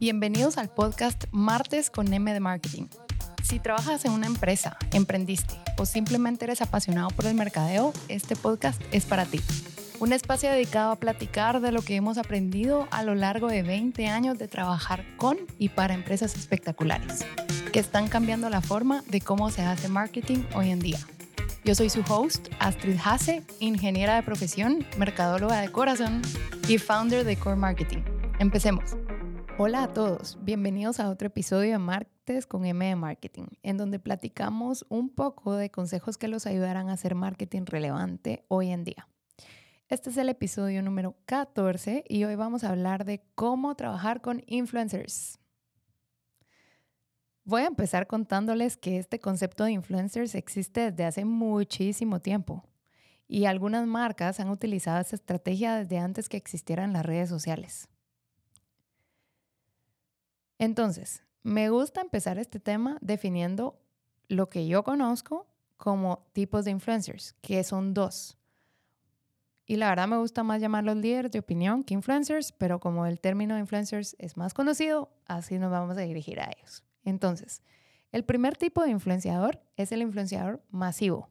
Bienvenidos al podcast Martes con M de Marketing. Si trabajas en una empresa, emprendiste o simplemente eres apasionado por el mercadeo, este podcast es para ti. Un espacio dedicado a platicar de lo que hemos aprendido a lo largo de 20 años de trabajar con y para empresas espectaculares, que están cambiando la forma de cómo se hace marketing hoy en día. Yo soy su host, Astrid Hase, ingeniera de profesión, mercadóloga de corazón y founder de Core Marketing. Empecemos. Hola a todos, bienvenidos a otro episodio de Martes con M de Marketing, en donde platicamos un poco de consejos que los ayudarán a hacer marketing relevante hoy en día. Este es el episodio número 14 y hoy vamos a hablar de cómo trabajar con influencers. Voy a empezar contándoles que este concepto de influencers existe desde hace muchísimo tiempo y algunas marcas han utilizado esta estrategia desde antes que existieran las redes sociales. Entonces, me gusta empezar este tema definiendo lo que yo conozco como tipos de influencers, que son dos. Y la verdad me gusta más llamarlos líderes de opinión que influencers, pero como el término influencers es más conocido, así nos vamos a dirigir a ellos. Entonces, el primer tipo de influenciador es el influenciador masivo.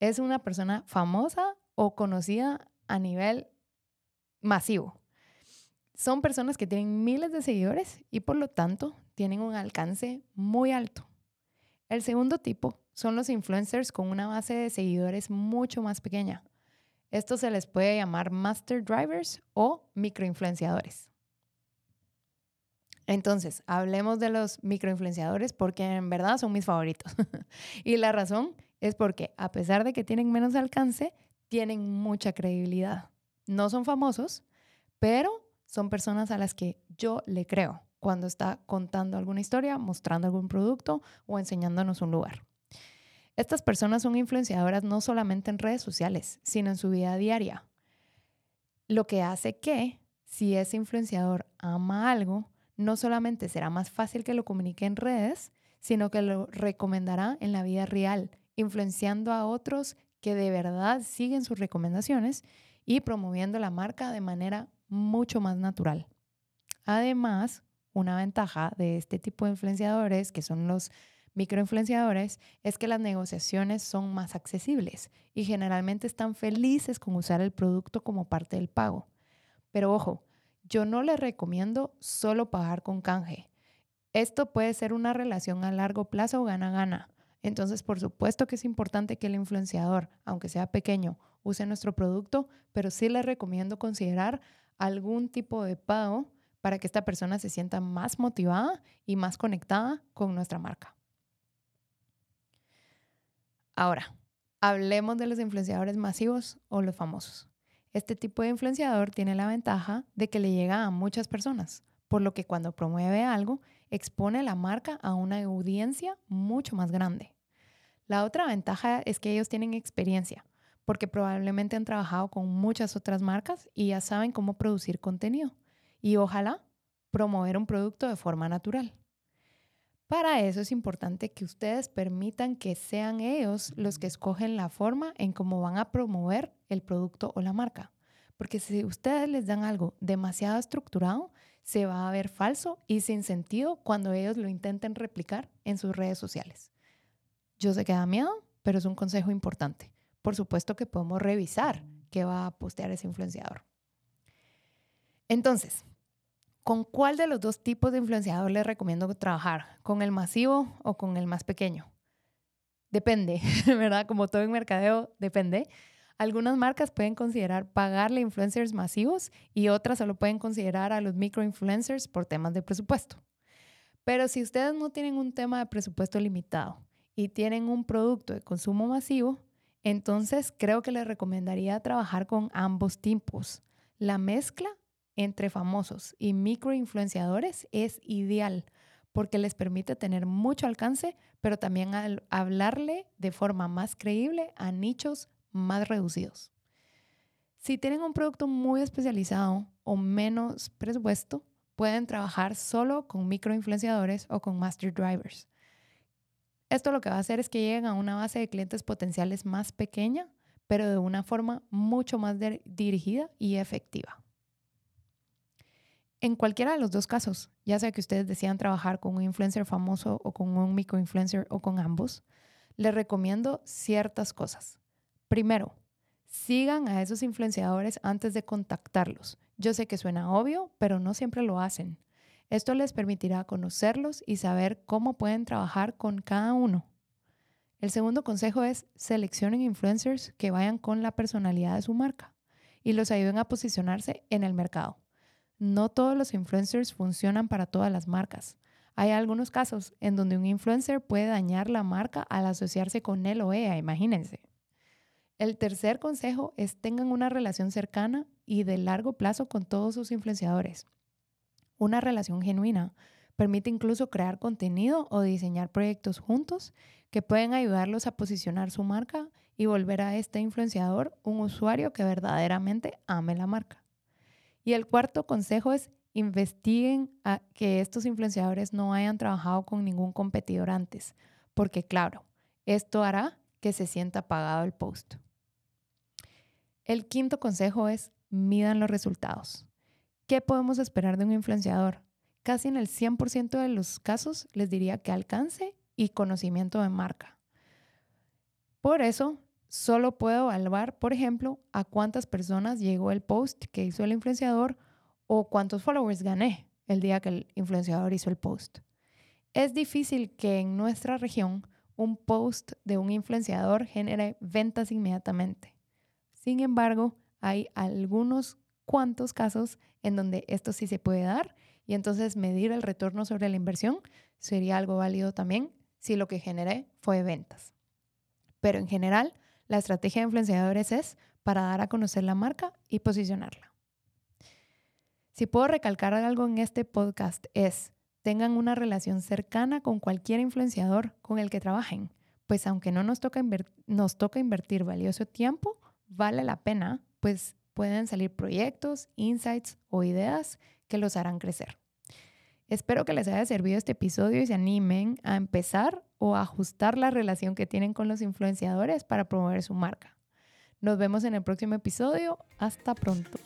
Es una persona famosa o conocida a nivel masivo son personas que tienen miles de seguidores y por lo tanto tienen un alcance muy alto. El segundo tipo son los influencers con una base de seguidores mucho más pequeña. Esto se les puede llamar master drivers o microinfluenciadores. Entonces, hablemos de los microinfluenciadores porque en verdad son mis favoritos. y la razón es porque a pesar de que tienen menos alcance, tienen mucha credibilidad. No son famosos, pero son personas a las que yo le creo cuando está contando alguna historia, mostrando algún producto o enseñándonos un lugar. Estas personas son influenciadoras no solamente en redes sociales, sino en su vida diaria. Lo que hace que, si ese influenciador ama algo, no solamente será más fácil que lo comunique en redes, sino que lo recomendará en la vida real, influenciando a otros que de verdad siguen sus recomendaciones y promoviendo la marca de manera mucho más natural. Además, una ventaja de este tipo de influenciadores, que son los microinfluenciadores, es que las negociaciones son más accesibles y generalmente están felices con usar el producto como parte del pago. Pero ojo, yo no les recomiendo solo pagar con canje. Esto puede ser una relación a largo plazo o gana-gana. Entonces, por supuesto que es importante que el influenciador, aunque sea pequeño, use nuestro producto, pero sí les recomiendo considerar algún tipo de pago para que esta persona se sienta más motivada y más conectada con nuestra marca. Ahora, hablemos de los influenciadores masivos o los famosos. Este tipo de influenciador tiene la ventaja de que le llega a muchas personas, por lo que cuando promueve algo, expone la marca a una audiencia mucho más grande. La otra ventaja es que ellos tienen experiencia, porque probablemente han trabajado con muchas otras marcas y ya saben cómo producir contenido y ojalá promover un producto de forma natural. Para eso es importante que ustedes permitan que sean ellos los que escogen la forma en cómo van a promover el producto o la marca. Porque si ustedes les dan algo demasiado estructurado, se va a ver falso y sin sentido cuando ellos lo intenten replicar en sus redes sociales. Yo sé que da miedo, pero es un consejo importante por supuesto que podemos revisar qué va a postear ese influenciador. Entonces, ¿con cuál de los dos tipos de influenciador les recomiendo trabajar? ¿Con el masivo o con el más pequeño? Depende, ¿verdad? Como todo en mercadeo, depende. Algunas marcas pueden considerar pagarle influencers masivos y otras solo pueden considerar a los microinfluencers por temas de presupuesto. Pero si ustedes no tienen un tema de presupuesto limitado y tienen un producto de consumo masivo, entonces, creo que les recomendaría trabajar con ambos tipos. La mezcla entre famosos y microinfluenciadores es ideal porque les permite tener mucho alcance, pero también hablarle de forma más creíble a nichos más reducidos. Si tienen un producto muy especializado o menos presupuesto, pueden trabajar solo con microinfluenciadores o con master drivers. Esto lo que va a hacer es que lleguen a una base de clientes potenciales más pequeña, pero de una forma mucho más dirigida y efectiva. En cualquiera de los dos casos, ya sea que ustedes desean trabajar con un influencer famoso o con un microinfluencer o con ambos, les recomiendo ciertas cosas. Primero, sigan a esos influenciadores antes de contactarlos. Yo sé que suena obvio, pero no siempre lo hacen. Esto les permitirá conocerlos y saber cómo pueden trabajar con cada uno. El segundo consejo es seleccionen influencers que vayan con la personalidad de su marca y los ayuden a posicionarse en el mercado. No todos los influencers funcionan para todas las marcas. Hay algunos casos en donde un influencer puede dañar la marca al asociarse con él o ella, imagínense. El tercer consejo es tengan una relación cercana y de largo plazo con todos sus influenciadores. Una relación genuina permite incluso crear contenido o diseñar proyectos juntos que pueden ayudarlos a posicionar su marca y volver a este influenciador un usuario que verdaderamente ame la marca. Y el cuarto consejo es investiguen a que estos influenciadores no hayan trabajado con ningún competidor antes, porque claro, esto hará que se sienta pagado el post. El quinto consejo es midan los resultados. ¿Qué podemos esperar de un influenciador? Casi en el 100% de los casos les diría que alcance y conocimiento de marca. Por eso, solo puedo evaluar, por ejemplo, a cuántas personas llegó el post que hizo el influenciador o cuántos followers gané el día que el influenciador hizo el post. Es difícil que en nuestra región un post de un influenciador genere ventas inmediatamente. Sin embargo, hay algunos cuantos casos en donde esto sí se puede dar y entonces medir el retorno sobre la inversión sería algo válido también si lo que generé fue ventas. Pero en general, la estrategia de influenciadores es para dar a conocer la marca y posicionarla. Si puedo recalcar algo en este podcast es, tengan una relación cercana con cualquier influenciador con el que trabajen, pues aunque no nos toca, nos toca invertir valioso tiempo, vale la pena, pues pueden salir proyectos, insights o ideas que los harán crecer. Espero que les haya servido este episodio y se animen a empezar o ajustar la relación que tienen con los influenciadores para promover su marca. Nos vemos en el próximo episodio. Hasta pronto.